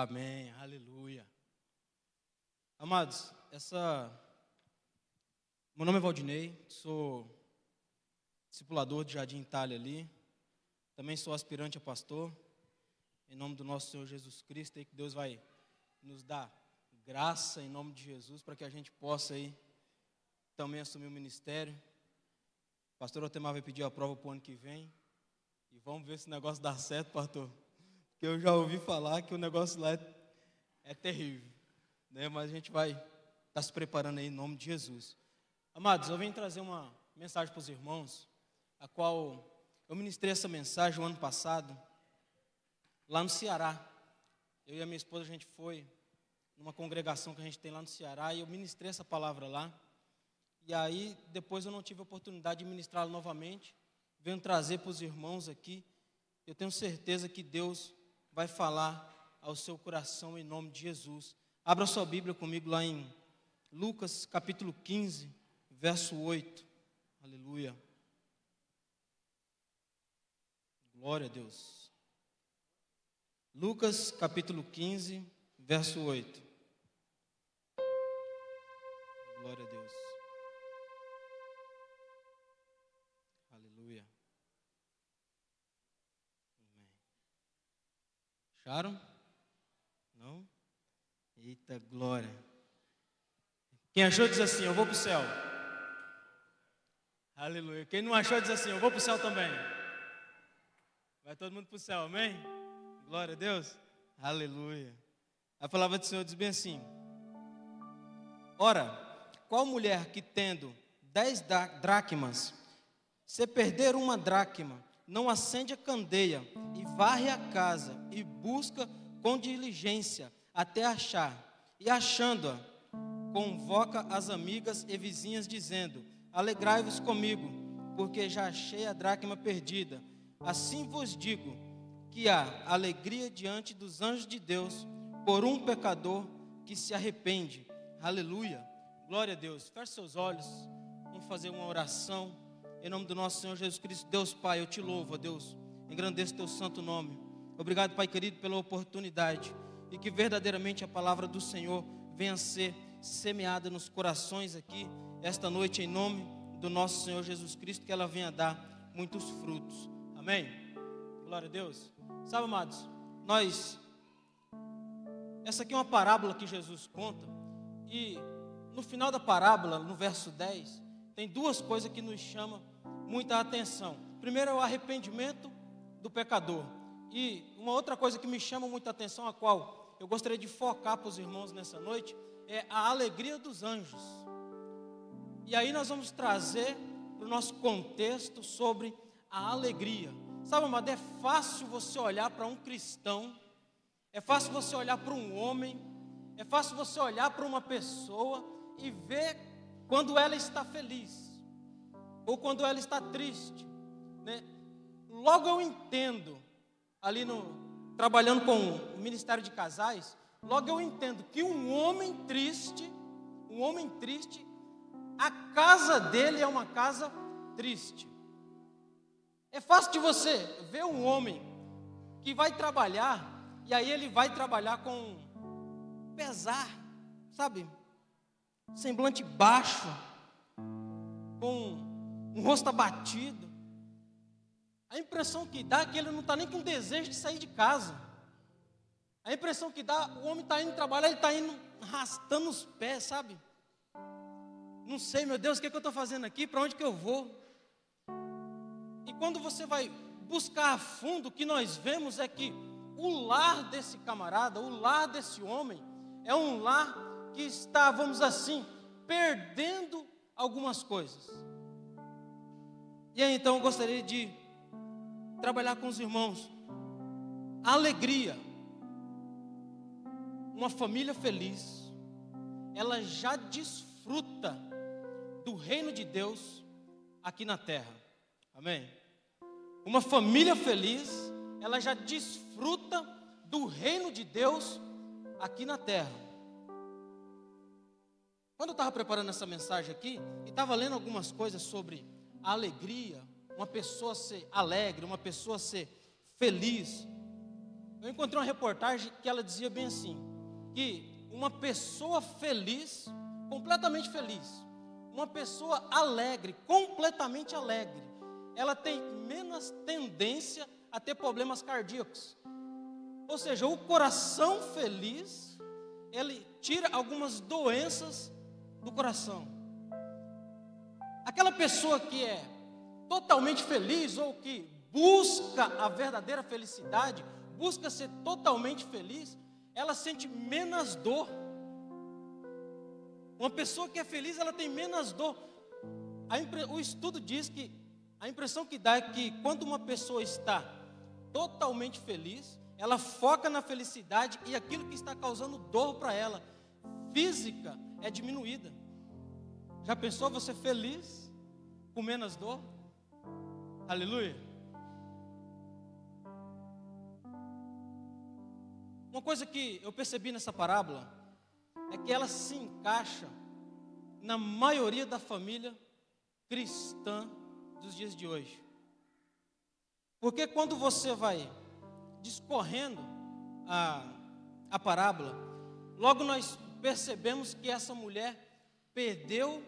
Amém, aleluia. Amados, essa. Meu nome é Valdinei, sou discipulador de Jardim Itália ali. Também sou aspirante a pastor. Em nome do nosso Senhor Jesus Cristo, aí que Deus vai nos dar graça em nome de Jesus para que a gente possa aí também assumir o ministério. O pastor Otemar vai pedir a prova para o ano que vem. E vamos ver se o negócio dá certo, pastor. Porque eu já ouvi falar que o negócio lá é, é terrível. Né? Mas a gente vai estar tá se preparando aí em nome de Jesus. Amados, eu venho trazer uma mensagem para os irmãos, a qual eu ministrei essa mensagem o ano passado, lá no Ceará. Eu e a minha esposa, a gente foi numa congregação que a gente tem lá no Ceará, e eu ministrei essa palavra lá. E aí, depois eu não tive a oportunidade de ministrá-la novamente. Venho trazer para os irmãos aqui. Eu tenho certeza que Deus vai falar ao seu coração em nome de Jesus. Abra sua Bíblia comigo lá em Lucas capítulo 15, verso 8. Aleluia. Glória a Deus. Lucas capítulo 15, verso 8. Glória a Deus. Acharam? Não? Eita glória. Quem achou diz assim: Eu vou para o céu. Aleluia. Quem não achou diz assim: Eu vou para o céu também. Vai todo mundo para o céu, amém? Glória a Deus. Aleluia. A palavra do Senhor diz bem assim: Ora, qual mulher que tendo dez dracmas, se perder uma dracma, não acende a candeia e varre a casa e busca com diligência até achar. E achando-a, convoca as amigas e vizinhas, dizendo: Alegrai-vos comigo, porque já achei a dracma perdida. Assim vos digo que há alegria diante dos anjos de Deus por um pecador que se arrepende. Aleluia. Glória a Deus. Feche seus olhos. Vamos fazer uma oração. Em nome do nosso Senhor Jesus Cristo, Deus Pai, eu te louvo, ó Deus. Engrandeço teu santo nome. Obrigado, Pai querido, pela oportunidade. E que verdadeiramente a palavra do Senhor venha ser semeada nos corações aqui, esta noite, em nome do nosso Senhor Jesus Cristo, que ela venha dar muitos frutos. Amém? Glória a Deus. Sabe, amados, nós. Essa aqui é uma parábola que Jesus conta. E no final da parábola, no verso 10, tem duas coisas que nos chamam muita atenção. Primeiro é o arrependimento do pecador. E uma outra coisa que me chama muita atenção, a qual eu gostaria de focar para os irmãos nessa noite, é a alegria dos anjos. E aí nós vamos trazer para o nosso contexto sobre a alegria. Sabe, amado, é fácil você olhar para um cristão, é fácil você olhar para um homem, é fácil você olhar para uma pessoa e ver quando ela está feliz, ou quando ela está triste. Né? Logo eu entendo, ali no, trabalhando com o Ministério de Casais, logo eu entendo que um homem triste, um homem triste, a casa dele é uma casa triste. É fácil de você ver um homem que vai trabalhar, e aí ele vai trabalhar com pesar, sabe? Semblante baixo, com um rosto abatido. A impressão que dá é que ele não está nem com desejo de sair de casa. A impressão que dá, o homem está indo trabalhar, ele está indo arrastando os pés, sabe? Não sei, meu Deus, o que, é que eu estou fazendo aqui? Para onde que eu vou? E quando você vai buscar a fundo, o que nós vemos é que o lar desse camarada, o lar desse homem, é um lar que assim, perdendo algumas coisas. E aí então eu gostaria de trabalhar com os irmãos. A alegria. Uma família feliz, ela já desfruta do reino de Deus aqui na terra. Amém? Uma família feliz, ela já desfruta do reino de Deus aqui na terra. Quando eu estava preparando essa mensagem aqui, e estava lendo algumas coisas sobre a alegria, uma pessoa ser alegre, uma pessoa ser feliz, Eu encontrei uma reportagem que ela dizia bem assim: que uma pessoa feliz, completamente feliz, uma pessoa alegre, completamente alegre, ela tem menos tendência a ter problemas cardíacos. Ou seja, o coração feliz, ele tira algumas doenças do coração. Aquela pessoa que é totalmente feliz ou que busca a verdadeira felicidade, busca ser totalmente feliz, ela sente menos dor. Uma pessoa que é feliz, ela tem menos dor. Impre... O estudo diz que a impressão que dá é que quando uma pessoa está totalmente feliz, ela foca na felicidade e aquilo que está causando dor para ela, física, é diminuída. Já pensou você feliz com menos dor? Aleluia. Uma coisa que eu percebi nessa parábola é que ela se encaixa na maioria da família cristã dos dias de hoje. Porque quando você vai discorrendo a, a parábola, logo nós percebemos que essa mulher perdeu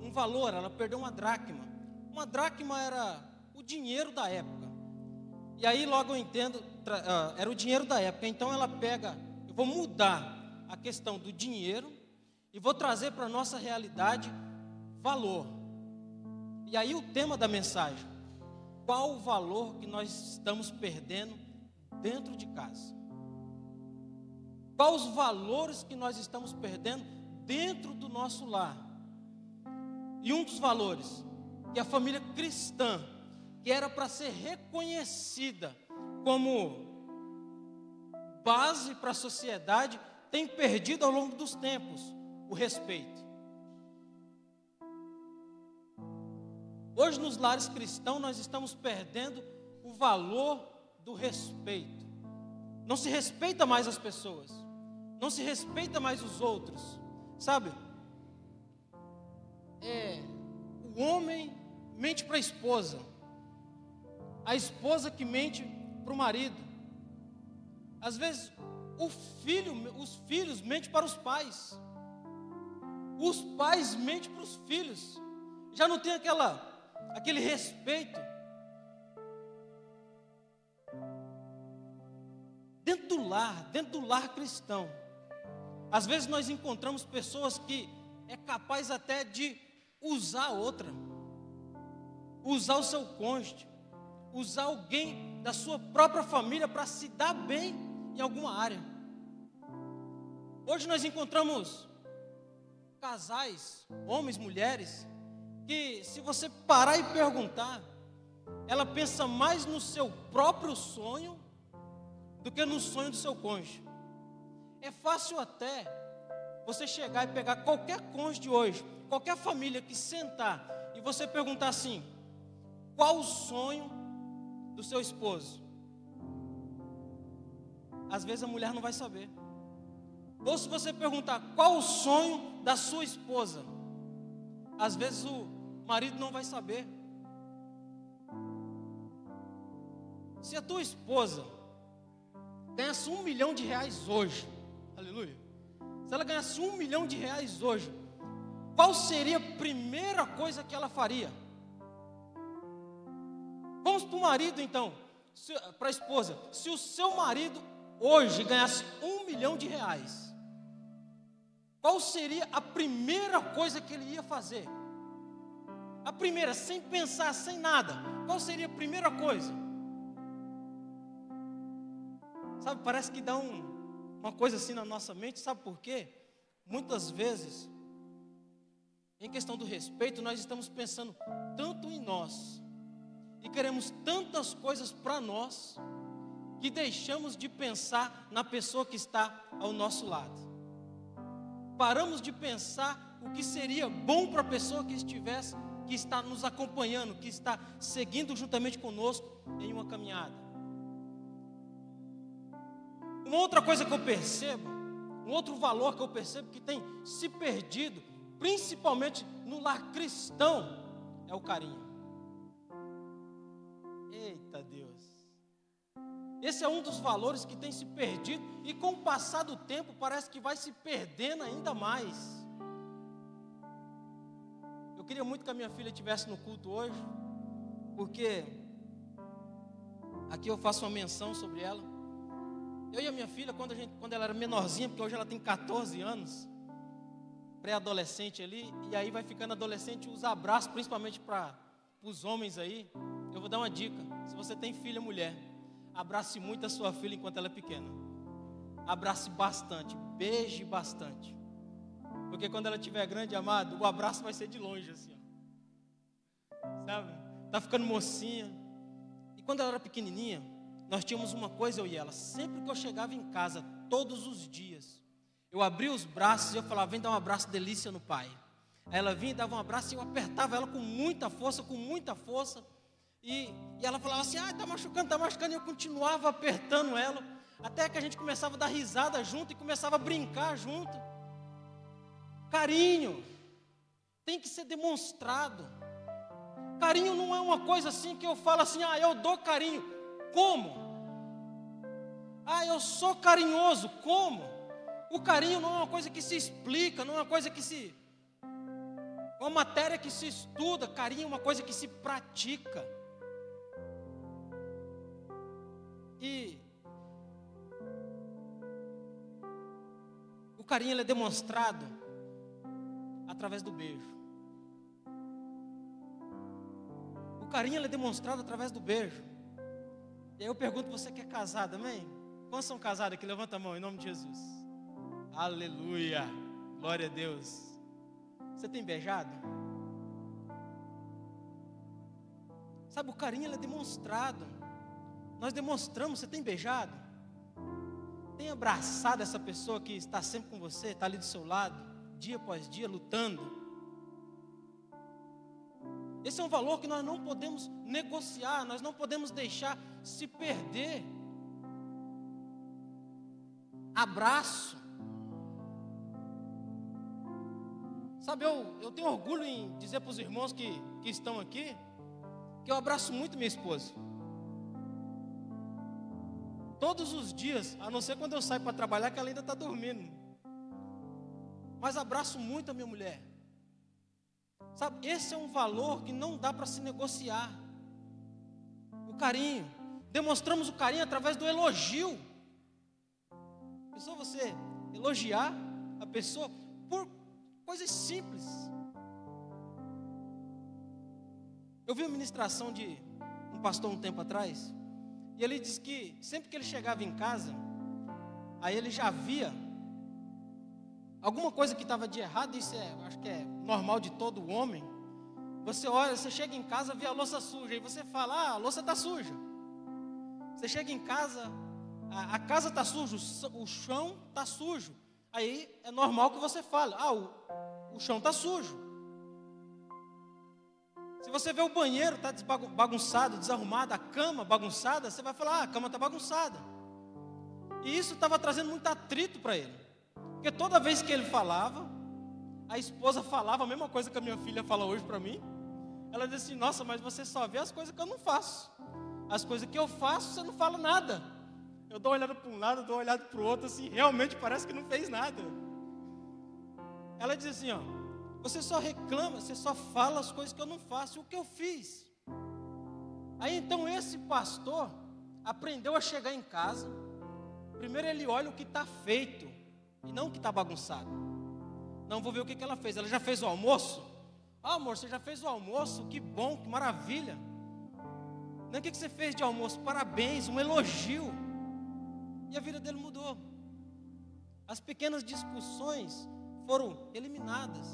um valor, ela perdeu uma dracma. Uma dracma era o dinheiro da época. E aí logo eu entendo, uh, era o dinheiro da época. Então ela pega, eu vou mudar a questão do dinheiro e vou trazer para a nossa realidade valor. E aí o tema da mensagem: qual o valor que nós estamos perdendo dentro de casa? Quais os valores que nós estamos perdendo dentro do nosso lar? E um dos valores que a família cristã que era para ser reconhecida como base para a sociedade, tem perdido ao longo dos tempos o respeito. Hoje, nos lares cristãos, nós estamos perdendo o valor do respeito. Não se respeita mais as pessoas, não se respeita mais os outros, sabe? É, o homem mente para a esposa, a esposa que mente para o marido. Às vezes, o filho, os filhos mentem para os pais. Os pais mentem para os filhos. Já não tem aquela, aquele respeito. Dentro do lar, dentro do lar cristão. Às vezes nós encontramos pessoas que é capaz até de usar outra, usar o seu cônjuge, usar alguém da sua própria família para se dar bem em alguma área. Hoje nós encontramos casais, homens, mulheres, que se você parar e perguntar, ela pensa mais no seu próprio sonho do que no sonho do seu cônjuge. É fácil até você chegar e pegar qualquer cônjuge de hoje, qualquer família que sentar e você perguntar assim: qual o sonho do seu esposo? Às vezes a mulher não vai saber. Ou se você perguntar qual o sonho da sua esposa, às vezes o marido não vai saber. Se a tua esposa ganhasse um milhão de reais hoje, aleluia. Se ela ganhasse um milhão de reais hoje, qual seria a primeira coisa que ela faria? Vamos para o marido então, para a esposa. Se o seu marido hoje ganhasse um milhão de reais, qual seria a primeira coisa que ele ia fazer? A primeira, sem pensar, sem nada, qual seria a primeira coisa? Sabe, parece que dá um, uma coisa assim na nossa mente, sabe por quê? Muitas vezes, em questão do respeito, nós estamos pensando tanto em nós, e queremos tantas coisas para nós que deixamos de pensar na pessoa que está ao nosso lado. Paramos de pensar o que seria bom para a pessoa que estivesse, que está nos acompanhando, que está seguindo juntamente conosco em uma caminhada. Uma outra coisa que eu percebo, um outro valor que eu percebo que tem se perdido, principalmente no lar cristão, é o carinho. Eita Deus. Esse é um dos valores que tem se perdido e com o passar do tempo parece que vai se perdendo ainda mais. Eu queria muito que a minha filha estivesse no culto hoje, porque aqui eu faço uma menção sobre ela. Eu e a minha filha, quando, a gente, quando ela era menorzinha, porque hoje ela tem 14 anos, pré-adolescente ali, e aí vai ficando adolescente, usa abraço, principalmente para os homens aí. Eu vou dar uma dica: se você tem filha mulher, Abrace muito a sua filha enquanto ela é pequena. Abrace bastante, beije bastante. Porque quando ela estiver grande, amado, o abraço vai ser de longe, assim. Ó. Sabe? Tá ficando mocinha. E quando ela era pequenininha, nós tínhamos uma coisa, eu e ela. Sempre que eu chegava em casa, todos os dias, eu abria os braços e eu falava: vem dar um abraço delícia no pai. Aí ela vinha e dava um abraço e eu apertava ela com muita força, com muita força. E, e ela falava assim: ah, está machucando, está machucando. E eu continuava apertando ela, até que a gente começava a dar risada junto e começava a brincar junto. Carinho tem que ser demonstrado. Carinho não é uma coisa assim que eu falo assim: ah, eu dou carinho. Como? Ah, eu sou carinhoso. Como? O carinho não é uma coisa que se explica, não é uma coisa que se. Uma matéria que se estuda. Carinho é uma coisa que se pratica. E o carinho é demonstrado através do beijo. O carinho é demonstrado através do beijo. E aí eu pergunto você que é casado, amém? Quantos são casados aqui? Levanta a mão em nome de Jesus. Aleluia. Glória a Deus. Você tem beijado? Sabe, o carinho é demonstrado. Nós demonstramos, você tem beijado? Tem abraçado essa pessoa que está sempre com você, está ali do seu lado, dia após dia, lutando? Esse é um valor que nós não podemos negociar, nós não podemos deixar se perder. Abraço. Sabe, eu, eu tenho orgulho em dizer para os irmãos que, que estão aqui, que eu abraço muito minha esposa. Todos os dias, a não ser quando eu saio para trabalhar, que ela ainda está dormindo. Mas abraço muito a minha mulher. Sabe, esse é um valor que não dá para se negociar. O carinho. Demonstramos o carinho através do elogio. Pensou você elogiar a pessoa por coisas simples. Eu vi uma ministração de um pastor um tempo atrás. E ele diz que sempre que ele chegava em casa, aí ele já via alguma coisa que estava de errado, isso é, acho que é normal de todo homem. Você olha, você chega em casa, vê a louça suja, e você fala, ah, a louça está suja. Você chega em casa, a, a casa está suja, o, chão está sujo. Aí é normal que você fale, ah, o, o chão está sujo. Se você vê o banheiro está bagunçado, desarrumado, a cama bagunçada, você vai falar: ah, a cama está bagunçada. E isso estava trazendo muito atrito para ele. Porque toda vez que ele falava, a esposa falava a mesma coisa que a minha filha fala hoje para mim. Ela disse assim: Nossa, mas você só vê as coisas que eu não faço. As coisas que eu faço, você não fala nada. Eu dou uma olhada para um lado, dou uma olhada para o outro, assim, realmente parece que não fez nada. Ela diz assim: Ó, você só reclama, você só fala as coisas que eu não faço. O que eu fiz? Aí então esse pastor aprendeu a chegar em casa. Primeiro ele olha o que está feito e não o que está bagunçado. Não vou ver o que, que ela fez. Ela já fez o almoço? Ah, amor, você já fez o almoço? Que bom, que maravilha. Não, o que, que você fez de almoço? Parabéns, um elogio. E a vida dele mudou. As pequenas discussões foram eliminadas.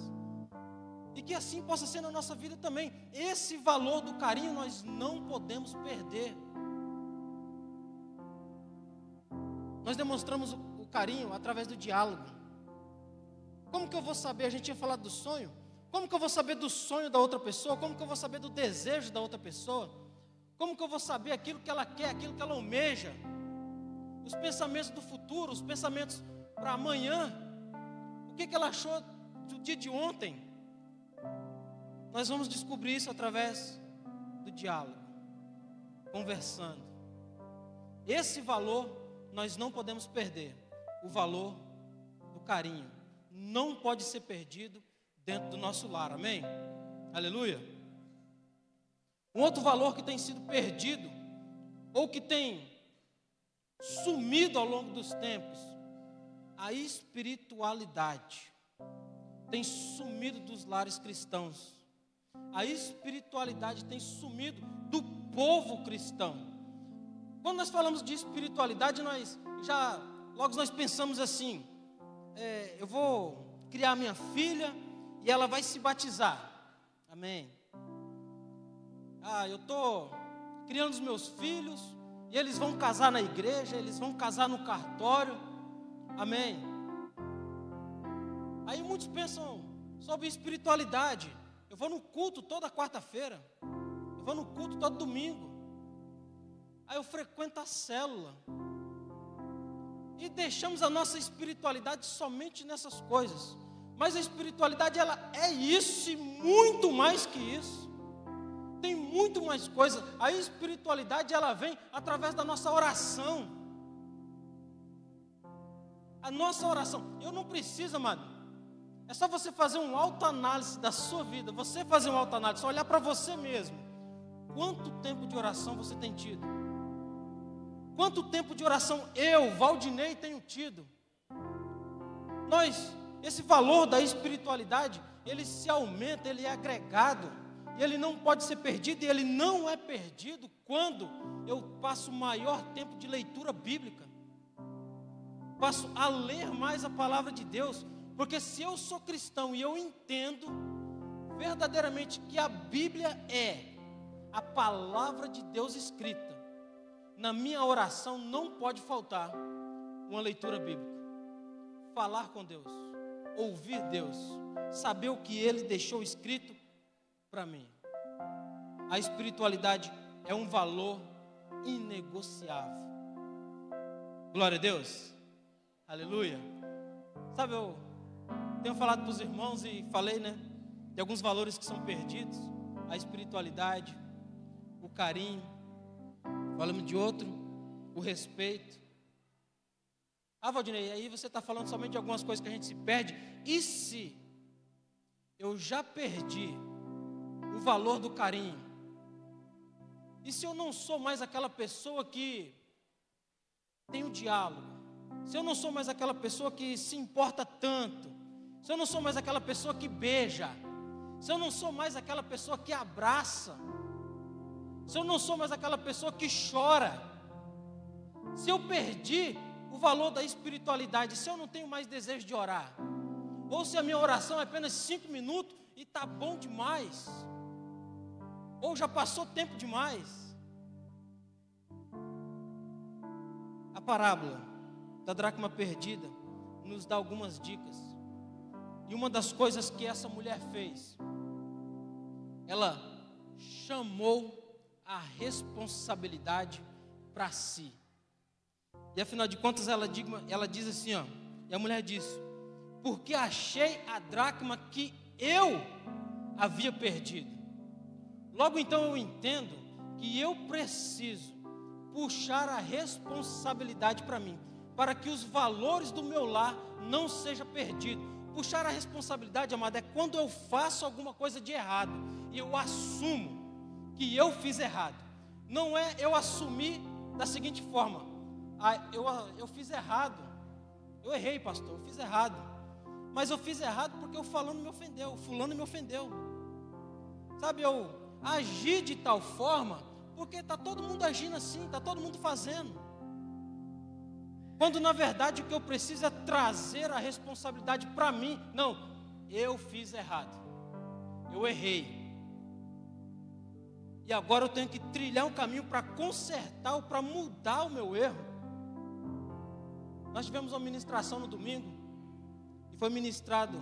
E que assim possa ser na nossa vida também. Esse valor do carinho nós não podemos perder. Nós demonstramos o carinho através do diálogo. Como que eu vou saber? A gente tinha falado do sonho. Como que eu vou saber do sonho da outra pessoa? Como que eu vou saber do desejo da outra pessoa? Como que eu vou saber aquilo que ela quer, aquilo que ela almeja? Os pensamentos do futuro, os pensamentos para amanhã. O que, que ela achou do dia de ontem? Nós vamos descobrir isso através do diálogo, conversando. esse valor nós não podemos perder. O valor do carinho não pode ser perdido dentro do nosso lar. Amém? Aleluia. Um outro valor que tem sido perdido ou que tem sumido ao longo dos tempos, a espiritualidade tem sumido dos lares cristãos. A espiritualidade tem sumido do povo cristão. Quando nós falamos de espiritualidade, nós já logo nós pensamos assim: é, eu vou criar minha filha e ela vai se batizar. Amém. Ah, eu estou criando os meus filhos e eles vão casar na igreja, eles vão casar no cartório. Amém. Aí muitos pensam sobre espiritualidade. Eu vou no culto toda quarta-feira. Eu vou no culto todo domingo. Aí eu frequento a célula. E deixamos a nossa espiritualidade somente nessas coisas. Mas a espiritualidade ela é isso e muito mais que isso. Tem muito mais coisa. A espiritualidade ela vem através da nossa oração. A nossa oração. Eu não preciso, amado é só você fazer um autoanálise da sua vida, você fazer um autoanálise, olhar para você mesmo. Quanto tempo de oração você tem tido? Quanto tempo de oração eu, Valdinei, tenho tido? Nós, esse valor da espiritualidade, ele se aumenta, ele é agregado, ele não pode ser perdido, e ele não é perdido quando eu passo maior tempo de leitura bíblica, passo a ler mais a palavra de Deus, porque se eu sou cristão e eu entendo verdadeiramente que a Bíblia é a palavra de Deus escrita, na minha oração não pode faltar uma leitura bíblica. Falar com Deus, ouvir Deus, saber o que Ele deixou escrito para mim. A espiritualidade é um valor inegociável. Glória a Deus. Aleluia. Sabe, eu tenho falado para os irmãos e falei, né? De alguns valores que são perdidos: a espiritualidade, o carinho. Falamos de outro, o respeito. Ah, Valdinei, aí você está falando somente de algumas coisas que a gente se perde. E se eu já perdi o valor do carinho? E se eu não sou mais aquela pessoa que tem o diálogo? Se eu não sou mais aquela pessoa que se importa tanto? se eu não sou mais aquela pessoa que beija, se eu não sou mais aquela pessoa que abraça, se eu não sou mais aquela pessoa que chora, se eu perdi o valor da espiritualidade, se eu não tenho mais desejo de orar, ou se a minha oração é apenas cinco minutos e está bom demais, ou já passou tempo demais. A parábola da dracma perdida nos dá algumas dicas. E uma das coisas que essa mulher fez, ela chamou a responsabilidade para si. E afinal de contas, ela, diz, ela diz assim: ó, e a mulher diz: Porque achei a dracma que eu havia perdido. Logo então eu entendo que eu preciso puxar a responsabilidade para mim, para que os valores do meu lar não sejam perdidos puxar a responsabilidade, amado, é quando eu faço alguma coisa de errado e eu assumo que eu fiz errado. Não é eu assumir da seguinte forma: ah, eu, eu fiz errado, eu errei, pastor, eu fiz errado. Mas eu fiz errado porque o falando me ofendeu, fulano me ofendeu. Sabe, eu agi de tal forma porque está todo mundo agindo assim, está todo mundo fazendo. Quando na verdade o que eu preciso é trazer a responsabilidade para mim. Não, eu fiz errado. Eu errei. E agora eu tenho que trilhar um caminho para consertar ou para mudar o meu erro. Nós tivemos uma ministração no domingo e foi ministrado,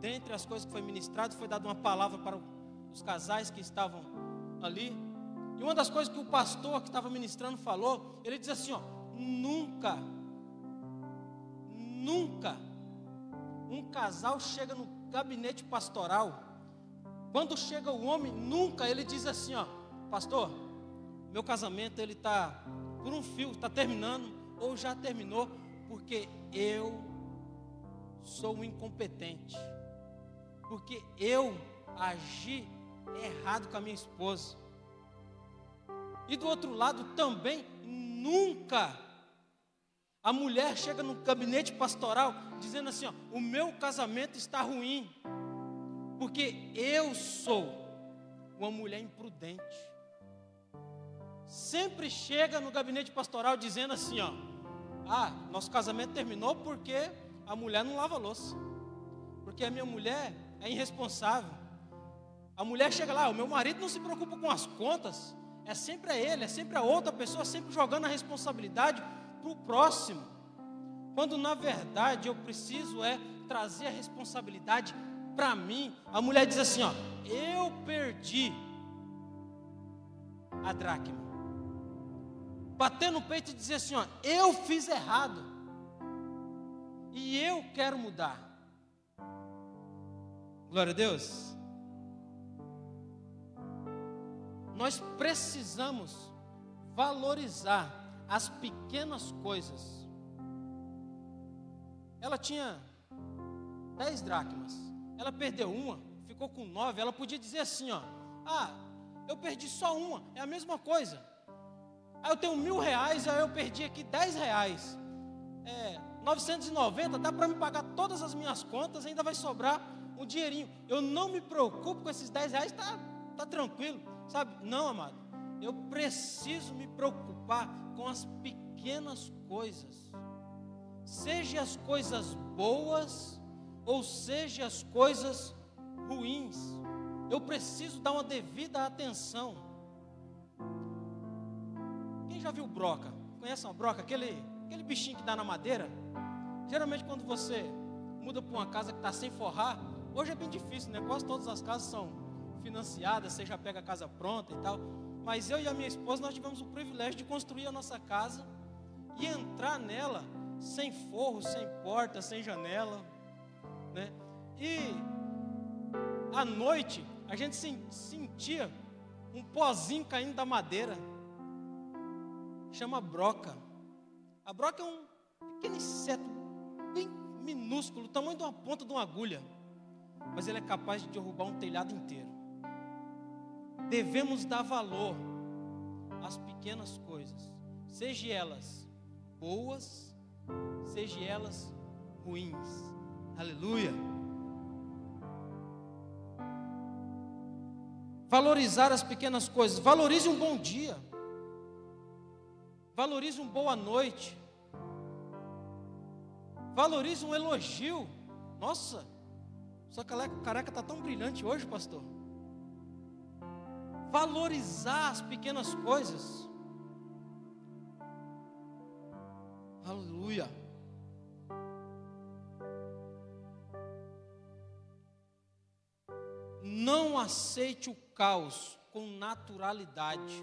dentre as coisas que foi ministrado, foi dada uma palavra para os casais que estavam ali. E uma das coisas que o pastor que estava ministrando falou, ele diz assim: ó, nunca Nunca um casal chega no gabinete pastoral. Quando chega o homem, nunca ele diz assim, ó, pastor, meu casamento ele está por um fio, está terminando ou já terminou, porque eu sou incompetente, porque eu agi errado com a minha esposa. E do outro lado também, nunca a mulher chega no gabinete pastoral dizendo assim: ó, o meu casamento está ruim, porque eu sou uma mulher imprudente. Sempre chega no gabinete pastoral dizendo assim: ó, ah, nosso casamento terminou porque a mulher não lava louça, porque a minha mulher é irresponsável. A mulher chega lá, o meu marido não se preocupa com as contas, é sempre a ele, é sempre a outra pessoa, sempre jogando a responsabilidade para o próximo. Quando na verdade eu preciso é trazer a responsabilidade para mim. A mulher diz assim: ó, eu perdi a dracma. Bater no peito e dizer assim: ó, eu fiz errado. E eu quero mudar. Glória a Deus. nós precisamos valorizar as pequenas coisas. Ela tinha dez dracmas, ela perdeu uma, ficou com nove. Ela podia dizer assim: ó, ah, eu perdi só uma, é a mesma coisa. Aí eu tenho mil reais, aí eu perdi aqui dez reais. É, 990, dá para me pagar todas as minhas contas, ainda vai sobrar um dinheirinho. Eu não me preocupo com esses dez reais, tá, tá tranquilo. Sabe? Não, amado. Eu preciso me preocupar com as pequenas coisas. Seja as coisas boas ou seja as coisas ruins. Eu preciso dar uma devida atenção. Quem já viu broca? Conhece uma broca? Aquele, aquele bichinho que dá na madeira? Geralmente quando você muda para uma casa que está sem forrar, hoje é bem difícil, né? Quase todas as casas são financiada, você já pega a casa pronta e tal. Mas eu e a minha esposa, nós tivemos o privilégio de construir a nossa casa e entrar nela sem forro, sem porta, sem janela, né? E à noite a gente sentia um pozinho caindo da madeira. Chama broca. A broca é um pequeno inseto bem minúsculo, tamanho de uma ponta de uma agulha, mas ele é capaz de derrubar um telhado inteiro devemos dar valor às pequenas coisas, seja elas boas, seja elas ruins. Aleluia. Valorizar as pequenas coisas. Valorize um bom dia. Valorize uma boa noite. Valorize um elogio. Nossa, sua careca está tão brilhante hoje, pastor valorizar as pequenas coisas. Aleluia. Não aceite o caos com naturalidade.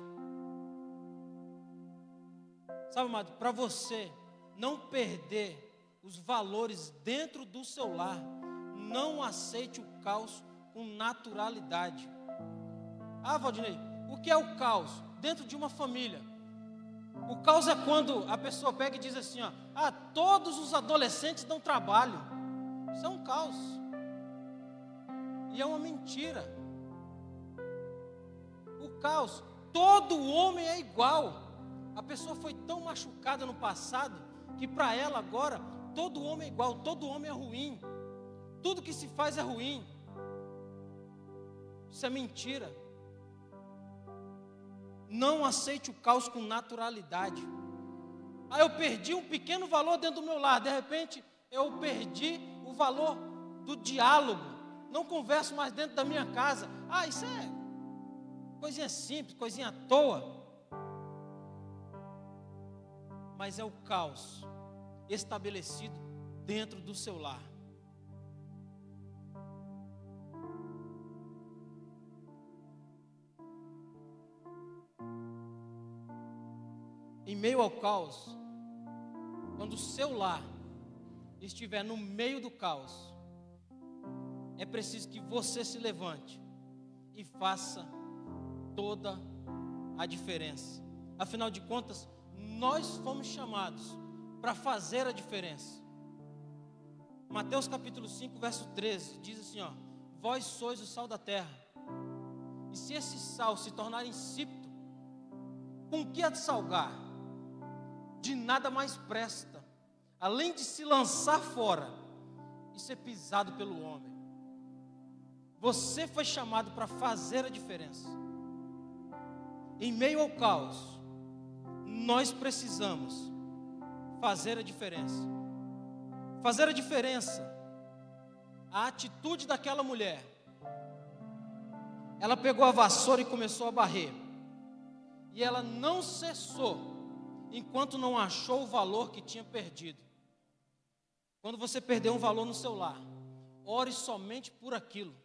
Sabe, amado, para você não perder os valores dentro do seu lar, não aceite o caos com naturalidade. Ah, Valdinei, o que é o caos? Dentro de uma família. O caos é quando a pessoa pega e diz assim: ó, ah, todos os adolescentes dão trabalho. Isso é um caos. E é uma mentira. O caos, todo homem é igual. A pessoa foi tão machucada no passado que para ela agora todo homem é igual, todo homem é ruim. Tudo que se faz é ruim. Isso é mentira. Não aceite o caos com naturalidade. Ah, eu perdi um pequeno valor dentro do meu lar. De repente, eu perdi o valor do diálogo. Não converso mais dentro da minha casa. Ah, isso é coisinha simples, coisinha à toa. Mas é o caos estabelecido dentro do seu lar. em meio ao caos, quando o seu lar estiver no meio do caos, é preciso que você se levante e faça toda a diferença. Afinal de contas, nós fomos chamados para fazer a diferença. Mateus capítulo 5, verso 13, diz assim: ó, Vós sois o sal da terra. E se esse sal se tornar insípido, com que há de salgar? De nada mais presta, além de se lançar fora e ser pisado pelo homem. Você foi chamado para fazer a diferença. Em meio ao caos, nós precisamos fazer a diferença. Fazer a diferença. A atitude daquela mulher. Ela pegou a vassoura e começou a varrer. E ela não cessou enquanto não achou o valor que tinha perdido. Quando você perdeu um valor no seu lar, ore somente por aquilo.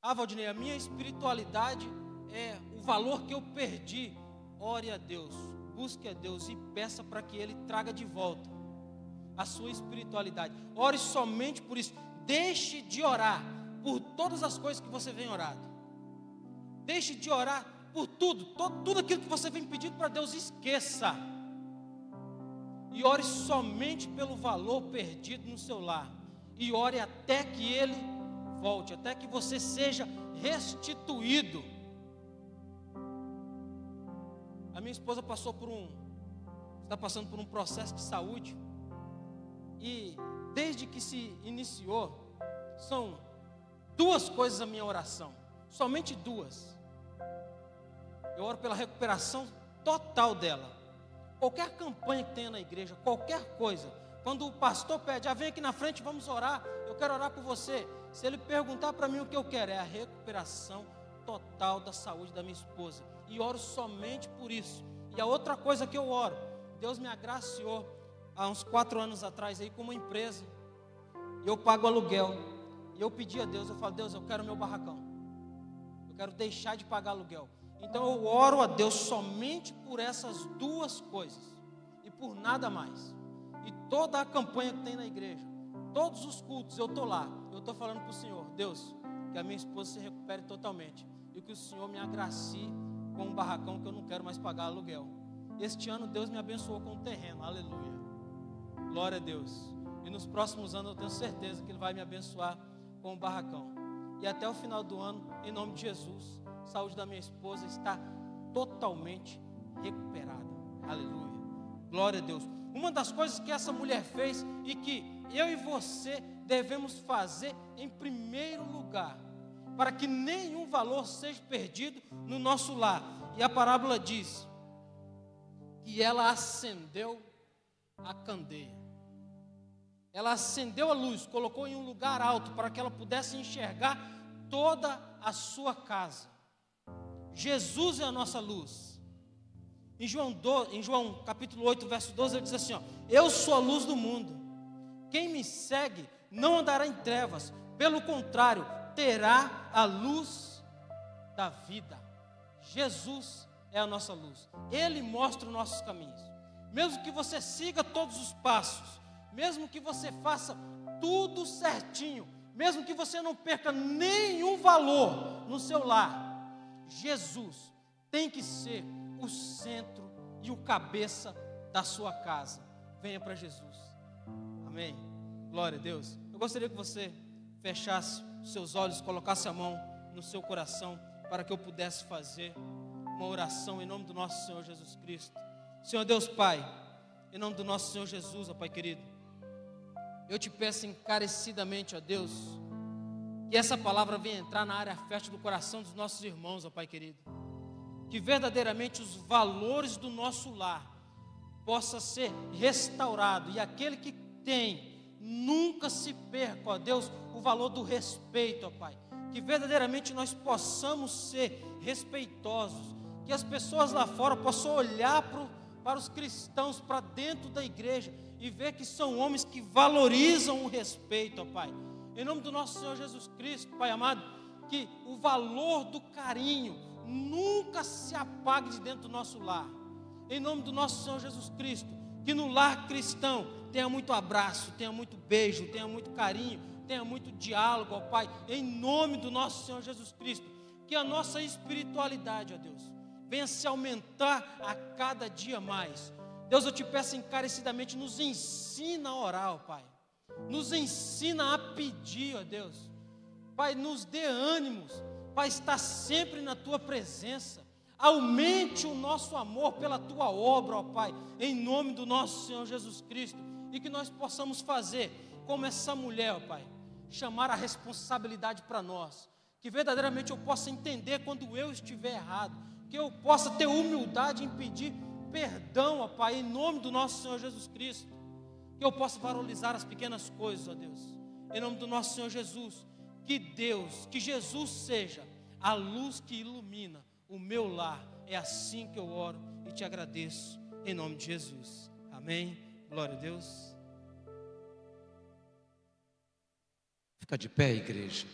Ah, Valdinei, a minha espiritualidade é o valor que eu perdi. Ore a Deus, busque a Deus e peça para que Ele traga de volta a sua espiritualidade. Ore somente por isso. Deixe de orar por todas as coisas que você vem orado. Deixe de orar por tudo, todo, tudo aquilo que você vem pedindo para Deus, esqueça. E ore somente pelo valor perdido no seu lar. E ore até que ele volte, até que você seja restituído. A minha esposa passou por um, está passando por um processo de saúde. E desde que se iniciou, são duas coisas a minha oração, somente duas. Eu oro pela recuperação total dela. Qualquer campanha que tenha na igreja, qualquer coisa, quando o pastor pede, ah, vem aqui na frente, vamos orar, eu quero orar por você. Se ele perguntar para mim o que eu quero, é a recuperação total da saúde da minha esposa. E oro somente por isso. E a outra coisa que eu oro, Deus me agraciou há uns quatro anos atrás aí com uma empresa. E eu pago aluguel. E eu pedi a Deus, eu falo, Deus, eu quero meu barracão. Eu quero deixar de pagar aluguel. Então eu oro a Deus somente por essas duas coisas. E por nada mais. E toda a campanha que tem na igreja. Todos os cultos, eu estou lá. Eu estou falando para o Senhor, Deus, que a minha esposa se recupere totalmente. E que o Senhor me agracie com um barracão que eu não quero mais pagar aluguel. Este ano Deus me abençoou com um terreno. Aleluia. Glória a Deus. E nos próximos anos eu tenho certeza que Ele vai me abençoar com o barracão. E até o final do ano, em nome de Jesus, a saúde da minha esposa está totalmente recuperada. Aleluia. Glória a Deus. Uma das coisas que essa mulher fez e que eu e você devemos fazer em primeiro lugar, para que nenhum valor seja perdido no nosso lar. E a parábola diz que ela acendeu a candeia. Ela acendeu a luz, colocou em um lugar alto para que ela pudesse enxergar toda a sua casa. Jesus é a nossa luz. Em João, 12, em João capítulo 8, verso 12, ele diz assim: ó, Eu sou a luz do mundo. Quem me segue não andará em trevas, pelo contrário, terá a luz da vida. Jesus é a nossa luz. Ele mostra os nossos caminhos. Mesmo que você siga todos os passos, mesmo que você faça tudo certinho, mesmo que você não perca nenhum valor no seu lar, Jesus tem que ser o centro e o cabeça da sua casa. Venha para Jesus. Amém. Glória a Deus. Eu gostaria que você fechasse seus olhos, colocasse a mão no seu coração para que eu pudesse fazer uma oração em nome do nosso Senhor Jesus Cristo. Senhor Deus Pai, em nome do nosso Senhor Jesus, ó Pai querido. Eu te peço encarecidamente, ó Deus, que essa palavra venha entrar na área fértil do coração dos nossos irmãos, ó Pai querido. Que verdadeiramente os valores do nosso lar possa ser restaurado e aquele que tem nunca se perca, ó Deus, o valor do respeito, ó Pai. Que verdadeiramente nós possamos ser respeitosos, que as pessoas lá fora possam olhar para, para os cristãos, para dentro da igreja e ver que são homens que valorizam o respeito, ó Pai. Em nome do nosso Senhor Jesus Cristo, Pai amado, que o valor do carinho nunca se apague de dentro do nosso lar. Em nome do nosso Senhor Jesus Cristo, que no lar cristão tenha muito abraço, tenha muito beijo, tenha muito carinho, tenha muito diálogo, ó Pai. Em nome do nosso Senhor Jesus Cristo, que a nossa espiritualidade, ó Deus, venha se aumentar a cada dia mais. Deus, eu te peço encarecidamente, nos ensina a orar, ó Pai. Nos ensina a pedir, ó Deus. Pai, nos dê ânimos para estar sempre na tua presença. Aumente o nosso amor pela tua obra, ó Pai, em nome do nosso Senhor Jesus Cristo. E que nós possamos fazer como essa mulher, ó Pai, chamar a responsabilidade para nós. Que verdadeiramente eu possa entender quando eu estiver errado. Que eu possa ter humildade em pedir perdão, ó Pai, em nome do nosso Senhor Jesus Cristo. Que eu possa valorizar as pequenas coisas, ó Deus. Em nome do nosso Senhor Jesus. Que Deus, que Jesus seja a luz que ilumina o meu lar. É assim que eu oro e te agradeço. Em nome de Jesus. Amém. Glória a Deus. Fica de pé, igreja.